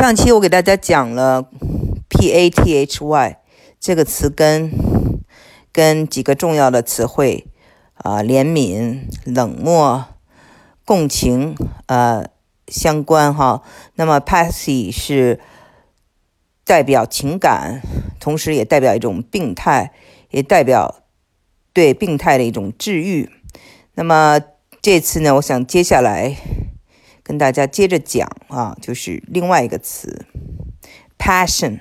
上期我给大家讲了 “pathy” 这个词根跟几个重要的词汇啊，怜悯、冷漠、共情呃相关哈。那么 “pathy” 是代表情感，同时也代表一种病态，也代表对病态的一种治愈。那么这次呢，我想接下来。跟大家接着讲啊，就是另外一个词，passion。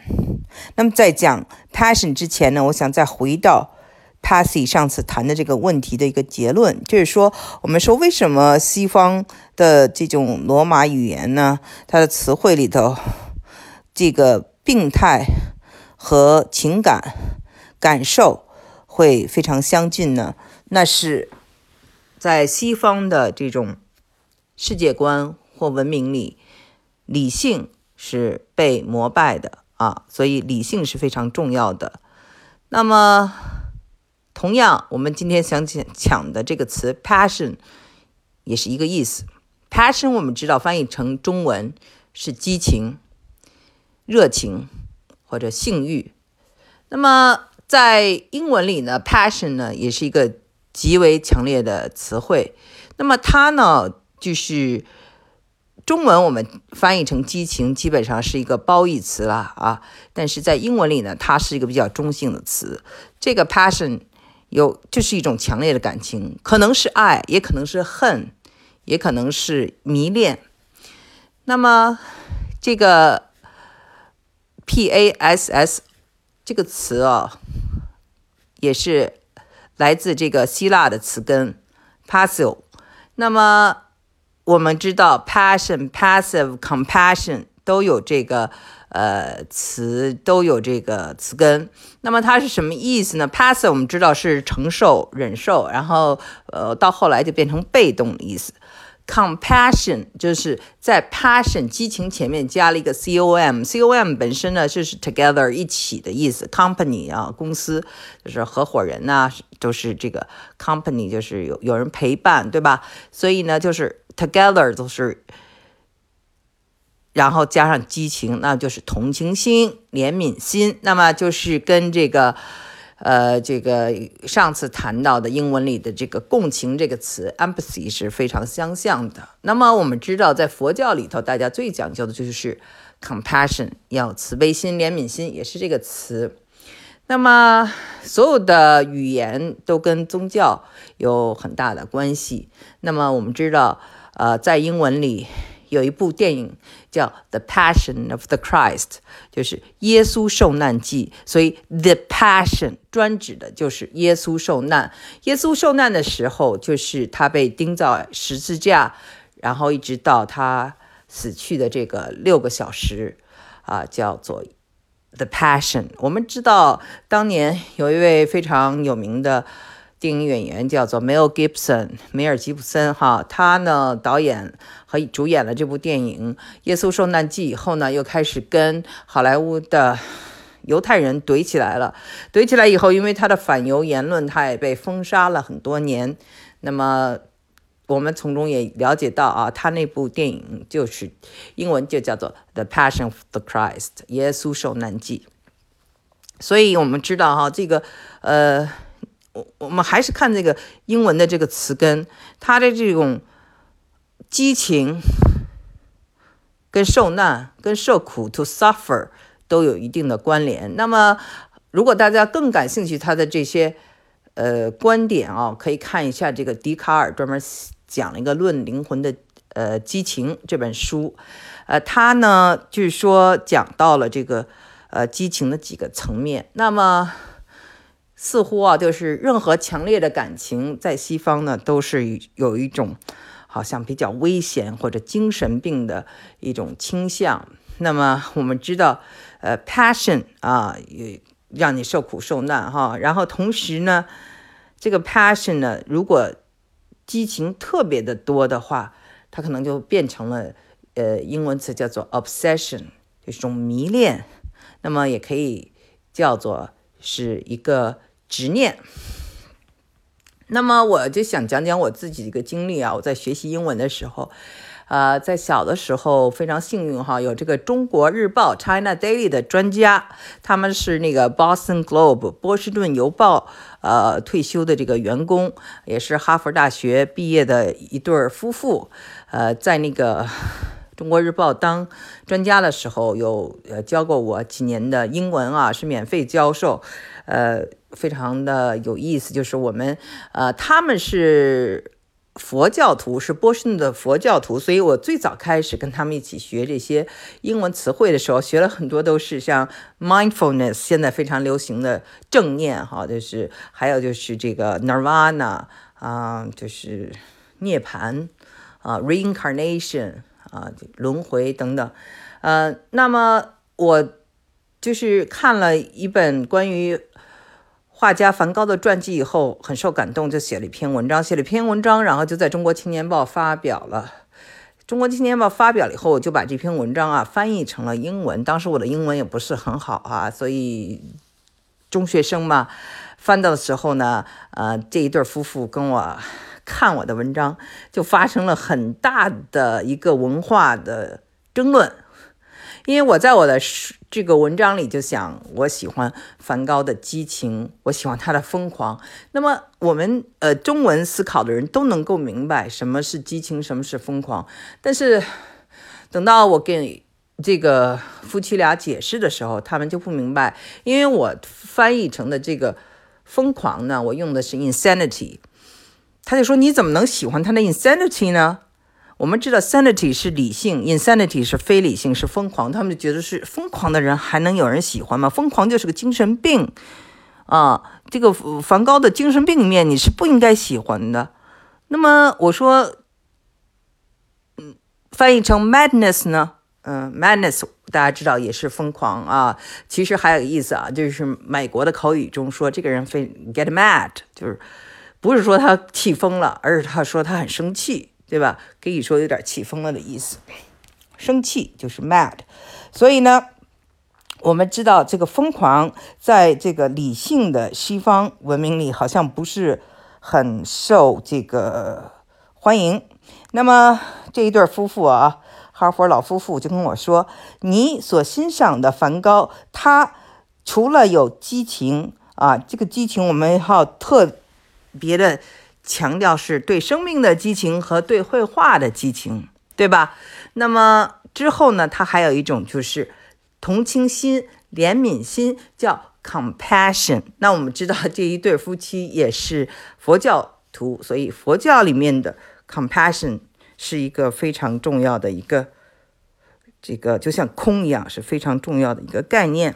那么在讲 passion 之前呢，我想再回到 Passy 上次谈的这个问题的一个结论，就是说，我们说为什么西方的这种罗马语言呢，它的词汇里头，这个病态和情感感受会非常相近呢？那是在西方的这种。世界观或文明里，理性是被膜拜的啊，所以理性是非常重要的。那么，同样，我们今天想讲讲的这个词 “passion” 也是一个意思。passion 我们知道翻译成中文是激情、热情或者性欲。那么在英文里呢，passion 呢也是一个极为强烈的词汇。那么它呢？就是中文我们翻译成激情，基本上是一个褒义词了啊。但是在英文里呢，它是一个比较中性的词。这个 passion 有就是一种强烈的感情，可能是爱，也可能是恨，也可能是迷恋。那么这个 p a s s 这个词啊，也是来自这个希腊的词根 pasio。那么我们知道，passion、passive、compassion 都有这个呃词，都有这个词根。那么它是什么意思呢？passive 我们知道是承受、忍受，然后呃到后来就变成被动的意思。compassion 就是在 passion 激情前面加了一个 com，com 本身呢就是 together 一起的意思。company 啊，公司就是合伙人呐，都是这个 company 就是有有人陪伴，对吧？所以呢就是。Together 都是，然后加上激情，那就是同情心、怜悯心。那么就是跟这个，呃，这个上次谈到的英文里的这个共情这个词 empathy 是非常相像的。那么我们知道，在佛教里头，大家最讲究的就是 compassion，要慈悲心、怜悯心，也是这个词。那么所有的语言都跟宗教有很大的关系。那么我们知道。呃，在英文里有一部电影叫《The Passion of the Christ》，就是耶稣受难记。所以，The Passion 专指的就是耶稣受难。耶稣受难的时候，就是他被钉在十字架，然后一直到他死去的这个六个小时，啊，叫做 The Passion。我们知道，当年有一位非常有名的。电影演员叫做 Mel Gibson，梅尔吉普森哈，他呢导演和主演了这部电影《耶稣受难记》以后呢，又开始跟好莱坞的犹太人怼起来了。怼起来以后，因为他的反犹言论，他也被封杀了很多年。那么我们从中也了解到啊，他那部电影就是英文就叫做《The Passion of the Christ》耶稣受难记。所以我们知道哈，这个呃。我们还是看这个英文的这个词根，它的这种激情跟受难、跟受苦 （to suffer） 都有一定的关联。那么，如果大家更感兴趣他的这些呃观点啊，可以看一下这个笛卡尔专门讲了一个《论灵魂的呃激情》这本书。呃，他呢就是说讲到了这个呃激情的几个层面。那么。似乎啊，就是任何强烈的感情，在西方呢，都是有一种好像比较危险或者精神病的一种倾向。那么我们知道，呃，passion 啊，也让你受苦受难哈。然后同时呢，这个 passion 呢，如果激情特别的多的话，它可能就变成了呃，英文词叫做 obsession，就是一种迷恋。那么也可以叫做是一个。执念。那么我就想讲讲我自己的一个经历啊，我在学习英文的时候，呃，在小的时候非常幸运哈，有这个中国日报 China Daily 的专家，他们是那个 Boston Globe 波士顿邮报呃退休的这个员工，也是哈佛大学毕业的一对夫妇，呃，在那个中国日报当专家的时候，有呃教过我几年的英文啊，是免费教授，呃，非常的有意思，就是我们呃他们是。佛教徒是波士顿的佛教徒，所以我最早开始跟他们一起学这些英文词汇的时候，学了很多都是像 mindfulness，现在非常流行的正念，哈，就是还有就是这个 nirvana 啊，就是涅槃啊，reincarnation 啊，轮回等等，呃，那么我就是看了一本关于。画家梵高的传记以后很受感动，就写了一篇文章，写了一篇文章，然后就在中国青年报发表了。中国青年报发表了以后，我就把这篇文章啊翻译成了英文。当时我的英文也不是很好啊，所以中学生嘛，翻到的时候呢，呃，这一对夫妇跟我看我的文章，就发生了很大的一个文化的争论。因为我在我的这个文章里就想，我喜欢梵高的激情，我喜欢他的疯狂。那么我们呃中文思考的人都能够明白什么是激情，什么是疯狂。但是等到我给这个夫妻俩解释的时候，他们就不明白，因为我翻译成的这个疯狂呢，我用的是 insanity，他就说你怎么能喜欢他的 insanity 呢？我们知道，sanity 是理性，insanity 是非理性，是疯狂。他们觉得是疯狂的人还能有人喜欢吗？疯狂就是个精神病啊！这个梵高的精神病面你是不应该喜欢的。那么我说，嗯，翻译成 madness 呢？嗯，madness 大家知道也是疯狂啊。其实还有个意思啊，就是美国的口语中说这个人非 get mad，就是不是说他气疯了，而是他说他很生气。对吧？可以说有点气疯了的意思，生气就是 mad。所以呢，我们知道这个疯狂在这个理性的西方文明里好像不是很受这个欢迎。那么这一对夫妇啊，哈佛老夫妇就跟我说：“你所欣赏的梵高，他除了有激情啊，这个激情我们要特别的。”强调是对生命的激情和对绘画的激情，对吧？那么之后呢？他还有一种就是同情心、怜悯心，叫 compassion。那我们知道这一对夫妻也是佛教徒，所以佛教里面的 compassion 是一个非常重要的一个，这个就像空一样是非常重要的一个概念。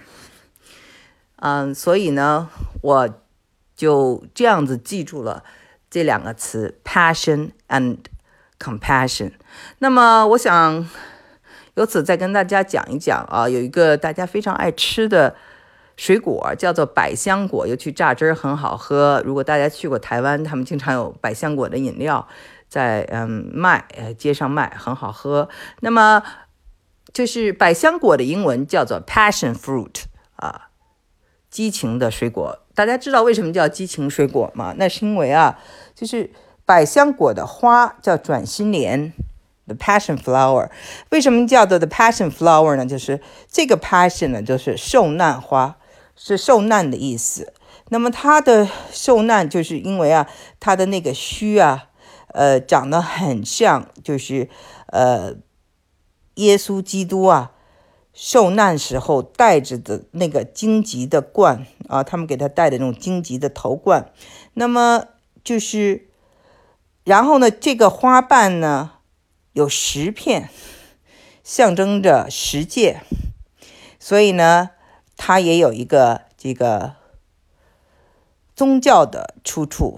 嗯，所以呢，我就这样子记住了。这两个词，passion and compassion。那么，我想由此再跟大家讲一讲啊，有一个大家非常爱吃的水果，叫做百香果，尤其榨汁儿很好喝。如果大家去过台湾，他们经常有百香果的饮料在嗯卖，呃街上卖，很好喝。那么，就是百香果的英文叫做 passion fruit 啊，激情的水果。大家知道为什么叫激情水果吗？那是因为啊。就是百香果的花叫转心莲，the passion flower。为什么叫做 the passion flower 呢？就是这个 passion 呢，就是受难花，是受难的意思。那么它的受难，就是因为啊，它的那个须啊，呃，长得很像，就是呃，耶稣基督啊，受难时候戴着的那个荆棘的冠啊，他们给他戴的那种荆棘的头冠。那么就是，然后呢，这个花瓣呢有十片，象征着十戒，所以呢，它也有一个这个宗教的出处，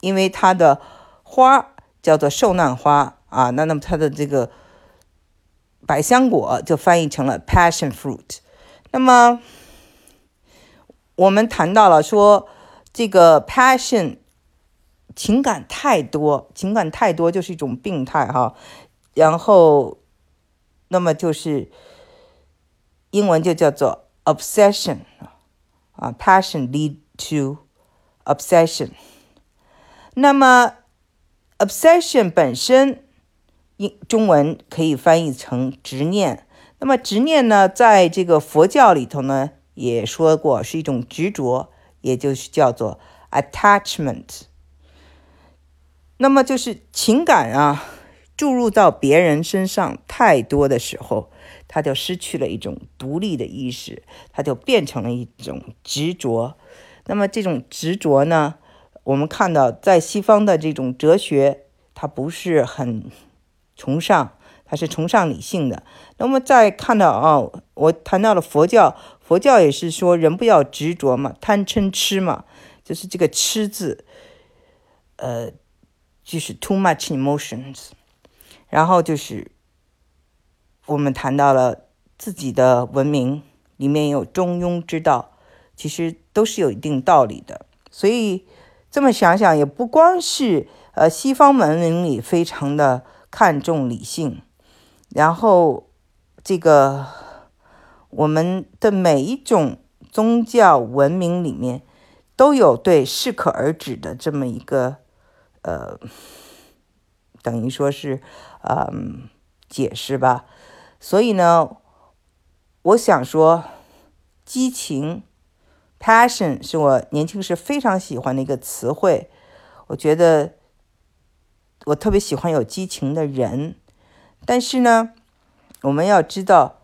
因为它的花叫做受难花啊，那那么它的这个百香果就翻译成了 passion fruit。那么我们谈到了说这个 passion。情感太多，情感太多就是一种病态哈。然后，那么就是英文就叫做 obsession 啊，passion lead to obsession。那么 obsession 本身英中文可以翻译成执念。那么执念呢，在这个佛教里头呢，也说过是一种执着，也就是叫做 attachment。那么就是情感啊，注入到别人身上太多的时候，它就失去了一种独立的意识，它就变成了一种执着。那么这种执着呢，我们看到在西方的这种哲学，它不是很崇尚。它是崇尚理性的。那么再看到啊，我谈到了佛教，佛教也是说人不要执着嘛，贪嗔痴嘛，就是这个痴字，呃，就是 too much emotions。然后就是我们谈到了自己的文明里面有中庸之道，其实都是有一定道理的。所以这么想想，也不光是呃西方文明里非常的看重理性。然后，这个我们的每一种宗教文明里面都有对适可而止的这么一个呃，等于说是嗯解释吧。所以呢，我想说，激情 （passion） 是我年轻时非常喜欢的一个词汇。我觉得我特别喜欢有激情的人。但是呢，我们要知道，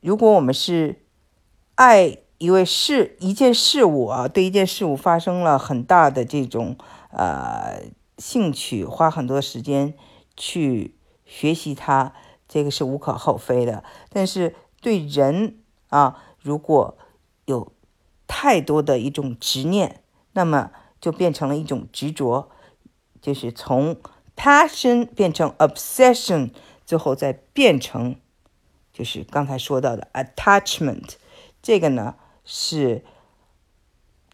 如果我们是爱一位事、一件事物啊，对一件事物发生了很大的这种呃兴趣，花很多时间去学习它，这个是无可厚非的。但是对人啊，如果有太多的一种执念，那么就变成了一种执着，就是从 passion 变成 obsession。最后再变成，就是刚才说到的 attachment，这个呢是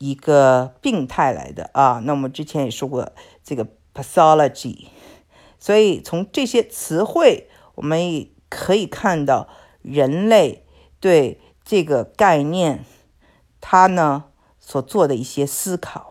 一个病态来的啊。那我们之前也说过这个 pathology，所以从这些词汇，我们也可以看到人类对这个概念，他呢所做的一些思考。